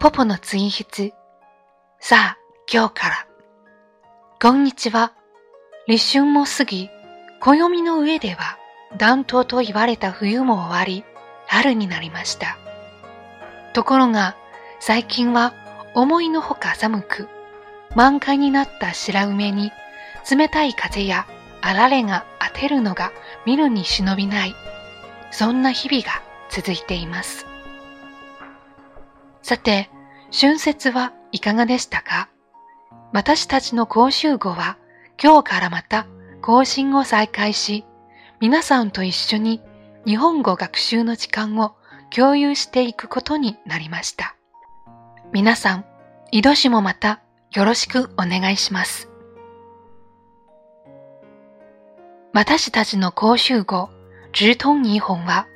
ポポの追筆。さあ、今日から。こんにちは。立春も過ぎ、暦の上では暖冬と言われた冬も終わり、春になりました。ところが、最近は思いのほか寒く、満開になった白梅に冷たい風やあられが当てるのが見るに忍びない、そんな日々が続いています。さて、春節はいかがでしたか？私たちの講習後は今日からまた更新を再開し、皆さんと一緒に日本語学習の時間を共有していくことになりました。皆さん、井戸市もまたよろしくお願いします。私たちの講習後、直通日本は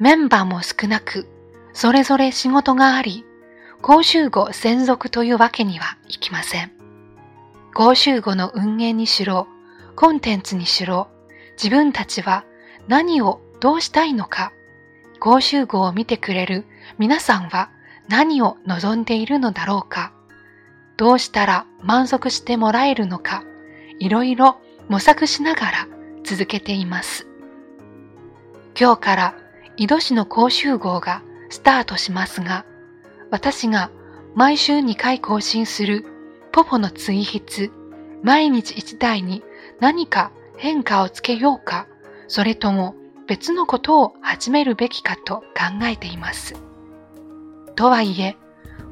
メンバーも少なく、それぞれ仕事があり、講習後専属というわけにはいきません。講習後の運営にしろ、コンテンツにしろ、自分たちは何をどうしたいのか、講習号を見てくれる皆さんは何を望んでいるのだろうか、どうしたら満足してもらえるのか、いろいろ模索しながら続けています。今日から井戸市の講習号がスタートしますが、私が毎週2回更新するポポの追筆、毎日一台に何か変化をつけようか、それとも別のことを始めるべきかと考えています。とはいえ、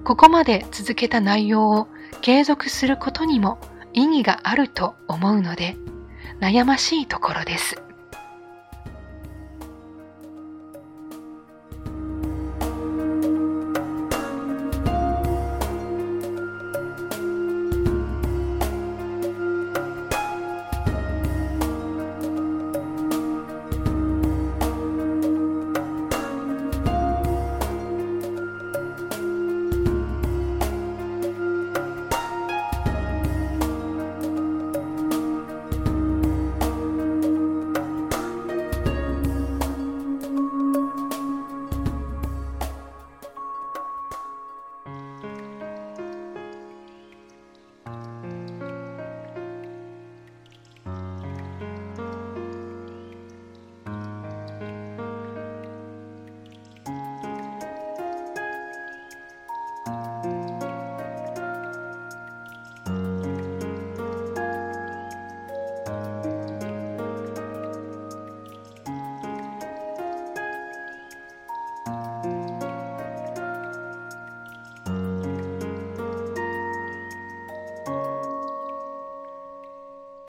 ここまで続けた内容を継続することにも意義があると思うので、悩ましいところです。